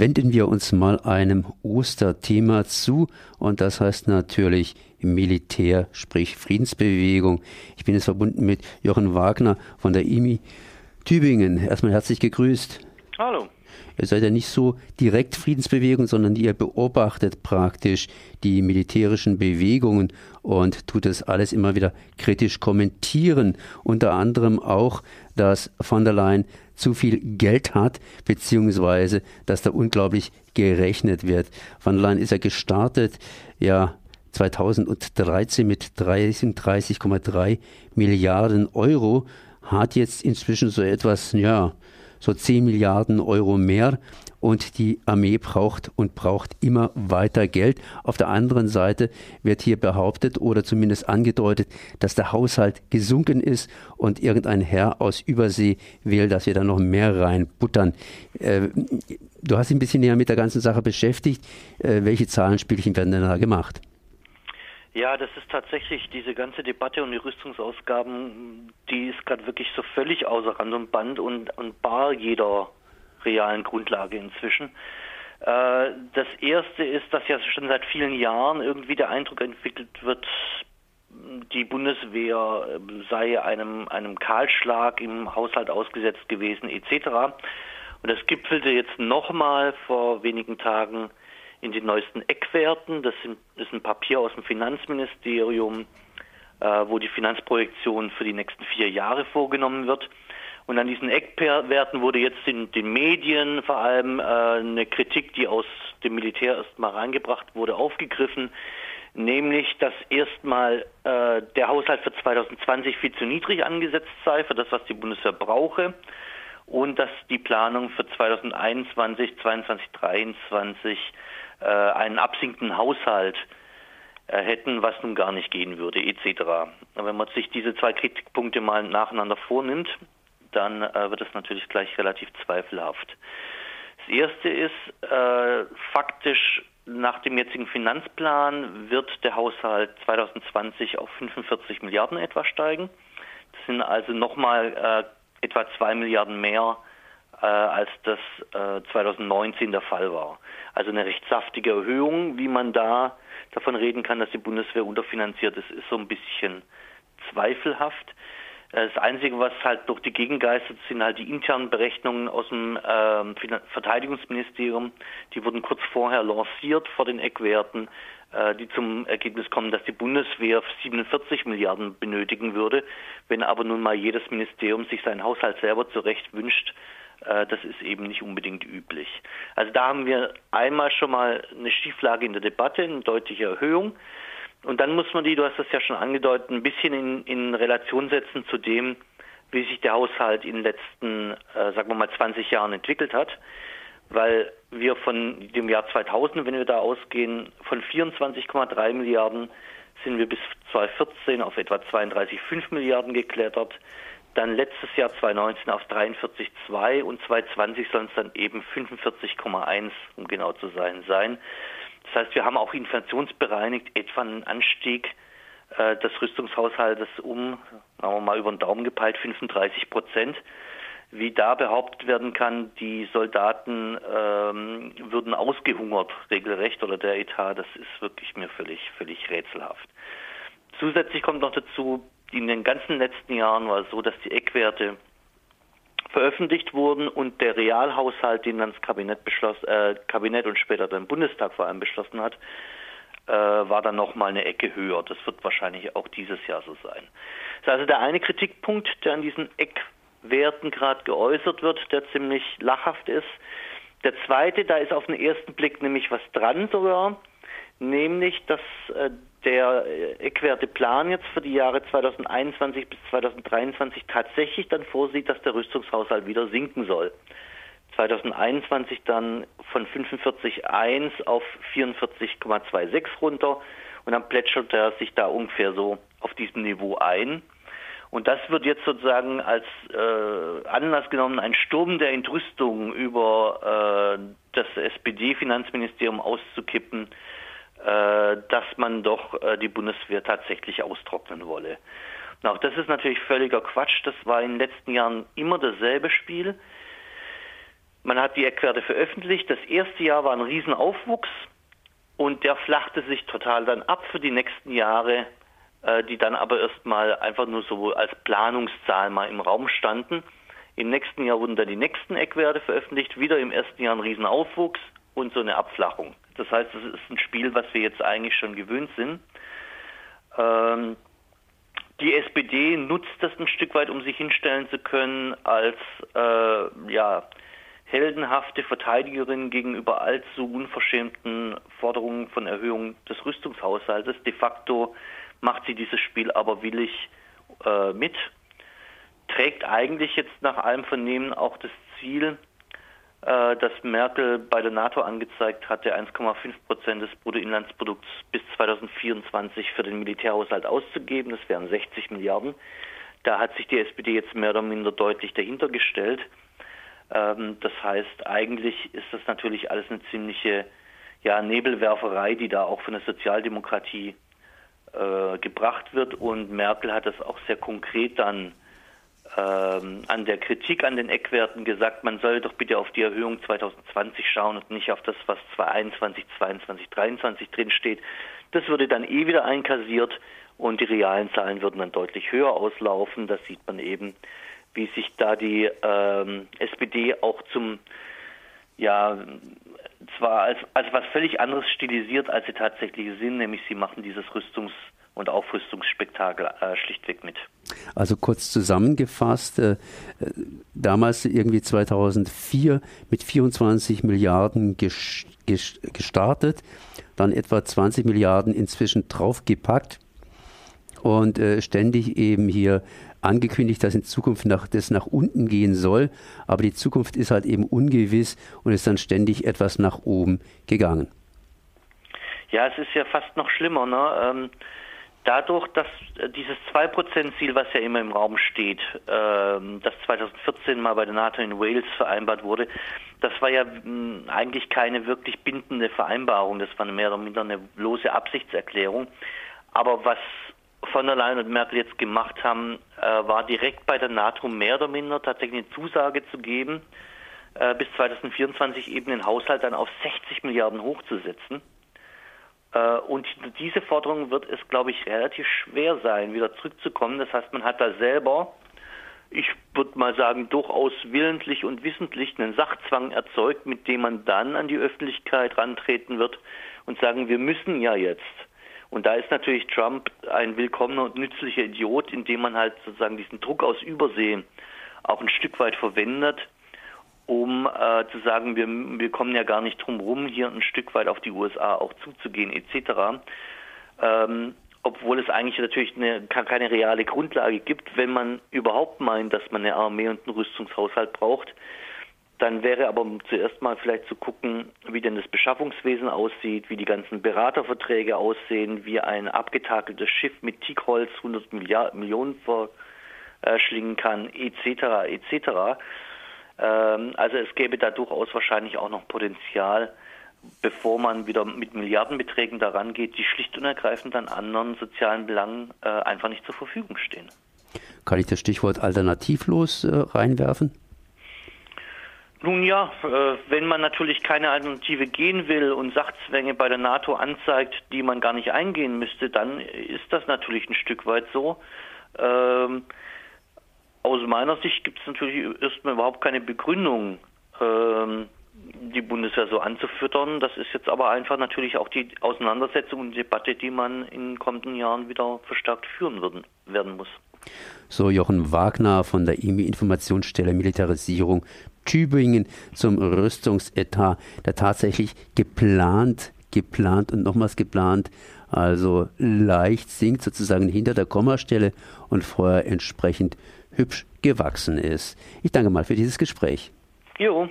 wenden wir uns mal einem Osterthema zu und das heißt natürlich Militär, sprich Friedensbewegung. Ich bin jetzt verbunden mit Jochen Wagner von der IMI Tübingen. Erstmal herzlich gegrüßt. Hallo. Ihr seid ja nicht so direkt Friedensbewegung, sondern ihr beobachtet praktisch die militärischen Bewegungen und tut das alles immer wieder kritisch kommentieren. Unter anderem auch, dass von der Leyen zu viel Geld hat, beziehungsweise dass da unglaublich gerechnet wird. Von der Leyen ist ja gestartet, ja, 2013 mit 33,3 Milliarden Euro, hat jetzt inzwischen so etwas, ja, so 10 Milliarden Euro mehr und die Armee braucht und braucht immer weiter Geld. Auf der anderen Seite wird hier behauptet oder zumindest angedeutet, dass der Haushalt gesunken ist und irgendein Herr aus Übersee will, dass wir da noch mehr reinbuttern. Äh, du hast dich ein bisschen näher mit der ganzen Sache beschäftigt. Äh, welche Zahlenspielchen werden denn da gemacht? Ja, das ist tatsächlich diese ganze Debatte um die Rüstungsausgaben, die ist gerade wirklich so völlig außer Rand und Band und, und bar jeder realen Grundlage inzwischen. Äh, das erste ist, dass ja schon seit vielen Jahren irgendwie der Eindruck entwickelt wird, die Bundeswehr sei einem, einem Kahlschlag im Haushalt ausgesetzt gewesen, etc. Und das gipfelte jetzt nochmal vor wenigen Tagen in den neuesten Eckwerten. Das, ist ein Papier aus dem Finanzministerium, äh, wo die Finanzprojektion für die nächsten vier Jahre vorgenommen wird. Und an diesen Eckwerten wurde jetzt in den Medien vor allem äh, eine Kritik, die aus dem Militär erstmal reingebracht wurde, aufgegriffen, nämlich dass erstmal äh, der Haushalt für 2020 viel zu niedrig angesetzt sei für das, was die Bundeswehr brauche und dass die Planung für 2021, 2022, 2023 äh, einen absinkenden Haushalt äh, hätten, was nun gar nicht gehen würde, etc. Wenn man sich diese zwei Kritikpunkte mal nacheinander vornimmt, dann äh, wird es natürlich gleich relativ zweifelhaft. Das erste ist, äh, faktisch nach dem jetzigen Finanzplan wird der Haushalt 2020 auf 45 Milliarden etwa steigen. Das sind also nochmal äh, etwa zwei Milliarden mehr äh, als das äh, 2019 der Fall war. Also eine recht saftige Erhöhung. Wie man da davon reden kann, dass die Bundeswehr unterfinanziert ist, ist so ein bisschen zweifelhaft. Äh, das Einzige, was halt durch die Gegend geistert, sind halt die internen Berechnungen aus dem ähm, Verteidigungsministerium. Die wurden kurz vorher lanciert vor den Eckwerten, äh, die zum Ergebnis kommen, dass die Bundeswehr 47 Milliarden benötigen würde. Wenn aber nun mal jedes Ministerium sich seinen Haushalt selber zurecht wünscht, das ist eben nicht unbedingt üblich. Also da haben wir einmal schon mal eine Schieflage in der Debatte, eine deutliche Erhöhung. Und dann muss man die, du hast das ja schon angedeutet, ein bisschen in, in Relation setzen zu dem, wie sich der Haushalt in den letzten, äh, sagen wir mal, 20 Jahren entwickelt hat. Weil wir von dem Jahr 2000, wenn wir da ausgehen, von 24,3 Milliarden sind wir bis 2014 auf etwa 32,5 Milliarden geklettert. Dann letztes Jahr 2019 auf 43,2 und 2020 sollen es dann eben 45,1, um genau zu sein, sein. Das heißt, wir haben auch inflationsbereinigt etwa einen Anstieg äh, des Rüstungshaushaltes um, sagen wir mal über den Daumen gepeilt, 35 Prozent. Wie da behauptet werden kann, die Soldaten ähm, würden ausgehungert regelrecht oder der Etat, das ist wirklich mir völlig, völlig rätselhaft. Zusätzlich kommt noch dazu, in den ganzen letzten Jahren war es so, dass die Eckwerte veröffentlicht wurden und der Realhaushalt, den dann das Kabinett, beschloss, äh, Kabinett und später dann Bundestag vor allem beschlossen hat, äh, war dann nochmal eine Ecke höher. Das wird wahrscheinlich auch dieses Jahr so sein. Das ist also der eine Kritikpunkt, der an diesen Eckwerten gerade geäußert wird, der ziemlich lachhaft ist. Der zweite, da ist auf den ersten Blick nämlich was dran sogar, nämlich, dass äh, der äh, Eckwerteplan jetzt für die Jahre 2021 bis 2023 tatsächlich dann vorsieht, dass der Rüstungshaushalt wieder sinken soll. 2021 dann von 45,1 auf 44,26 runter und dann plätschert er sich da ungefähr so auf diesem Niveau ein. Und das wird jetzt sozusagen als äh, Anlass genommen, einen Sturm der Entrüstung über äh, das SPD-Finanzministerium auszukippen, dass man doch äh, die Bundeswehr tatsächlich austrocknen wolle. Auch das ist natürlich völliger Quatsch. Das war in den letzten Jahren immer dasselbe Spiel. Man hat die Eckwerte veröffentlicht. Das erste Jahr war ein Riesenaufwuchs und der flachte sich total dann ab für die nächsten Jahre, äh, die dann aber erstmal einfach nur so als Planungszahl mal im Raum standen. Im nächsten Jahr wurden dann die nächsten Eckwerte veröffentlicht, wieder im ersten Jahr ein Riesenaufwuchs und so eine Abflachung. Das heißt, es ist ein Spiel, was wir jetzt eigentlich schon gewöhnt sind. Ähm, die SPD nutzt das ein Stück weit, um sich hinstellen zu können als äh, ja, heldenhafte Verteidigerin gegenüber allzu unverschämten Forderungen von Erhöhung des Rüstungshaushaltes. De facto macht sie dieses Spiel aber willig äh, mit, trägt eigentlich jetzt nach allem Vernehmen auch das Ziel, äh, das Merkel bei der NATO angezeigt hatte, 1,5 Prozent des Bruttoinlandsprodukts bis 2024 für den Militärhaushalt auszugeben. Das wären 60 Milliarden. Da hat sich die SPD jetzt mehr oder minder deutlich dahinter gestellt. Ähm, das heißt, eigentlich ist das natürlich alles eine ziemliche ja, Nebelwerferei, die da auch von der Sozialdemokratie äh, gebracht wird. Und Merkel hat das auch sehr konkret dann ähm, an der Kritik an den Eckwerten gesagt, man soll doch bitte auf die Erhöhung 2020 schauen und nicht auf das, was 2021, 2022, 2023 drin steht. Das würde dann eh wieder einkassiert und die realen Zahlen würden dann deutlich höher auslaufen. Das sieht man eben, wie sich da die ähm, SPD auch zum, ja, zwar als, als was völlig anderes stilisiert, als sie tatsächlich sind, nämlich sie machen dieses Rüstungs- und Aufrüstungsspektakel äh, schlichtweg mit. Also kurz zusammengefasst, äh, damals irgendwie 2004 mit 24 Milliarden ges ges gestartet, dann etwa 20 Milliarden inzwischen draufgepackt und äh, ständig eben hier angekündigt, dass in Zukunft nach, das nach unten gehen soll, aber die Zukunft ist halt eben ungewiss und ist dann ständig etwas nach oben gegangen. Ja, es ist ja fast noch schlimmer. Ne? Ähm, dadurch, dass äh, dieses 2%-Ziel, was ja immer im Raum steht, ähm, das 2014 mal bei der NATO in Wales vereinbart wurde, das war ja eigentlich keine wirklich bindende Vereinbarung, das war mehr oder minder eine lose Absichtserklärung. Aber was von der Leyen und Merkel jetzt gemacht haben, äh, war direkt bei der NATO mehr oder minder tatsächlich eine Zusage zu geben, äh, bis 2024 eben den Haushalt dann auf 60 Milliarden hochzusetzen. Äh, und diese Forderung wird es, glaube ich, relativ schwer sein, wieder zurückzukommen. Das heißt, man hat da selber, ich würde mal sagen, durchaus willentlich und wissentlich einen Sachzwang erzeugt, mit dem man dann an die Öffentlichkeit rantreten wird und sagen, wir müssen ja jetzt. Und da ist natürlich Trump ein willkommener und nützlicher Idiot, indem man halt sozusagen diesen Druck aus Übersee auch ein Stück weit verwendet, um äh, zu sagen, wir, wir kommen ja gar nicht drum rum, hier ein Stück weit auf die USA auch zuzugehen etc. Ähm, obwohl es eigentlich natürlich eine, keine reale Grundlage gibt, wenn man überhaupt meint, dass man eine Armee und einen Rüstungshaushalt braucht. Dann wäre aber zuerst mal vielleicht zu gucken, wie denn das Beschaffungswesen aussieht, wie die ganzen Beraterverträge aussehen, wie ein abgetakeltes Schiff mit Teakholz 100 Milliard Millionen verschlingen kann, etc. etc. Ähm, also es gäbe da durchaus wahrscheinlich auch noch Potenzial, bevor man wieder mit Milliardenbeträgen daran geht, die schlicht und ergreifend an anderen sozialen Belangen äh, einfach nicht zur Verfügung stehen. Kann ich das Stichwort alternativlos äh, reinwerfen? Nun ja, äh, wenn man natürlich keine Alternative gehen will und Sachzwänge bei der NATO anzeigt, die man gar nicht eingehen müsste, dann ist das natürlich ein Stück weit so. Aus meiner Sicht gibt es natürlich erstmal überhaupt keine Begründung, ähm, die Bundeswehr so anzufüttern. Das ist jetzt aber einfach natürlich auch die Auseinandersetzung und Debatte, die man in den kommenden Jahren wieder verstärkt führen würden, werden muss. So Jochen Wagner von der IMI Informationsstelle Militarisierung Tübingen zum Rüstungsetat, der tatsächlich geplant, geplant und nochmals geplant, also leicht sinkt sozusagen hinter der Kommastelle und vorher entsprechend hübsch gewachsen ist. Ich danke mal für dieses Gespräch. Jo.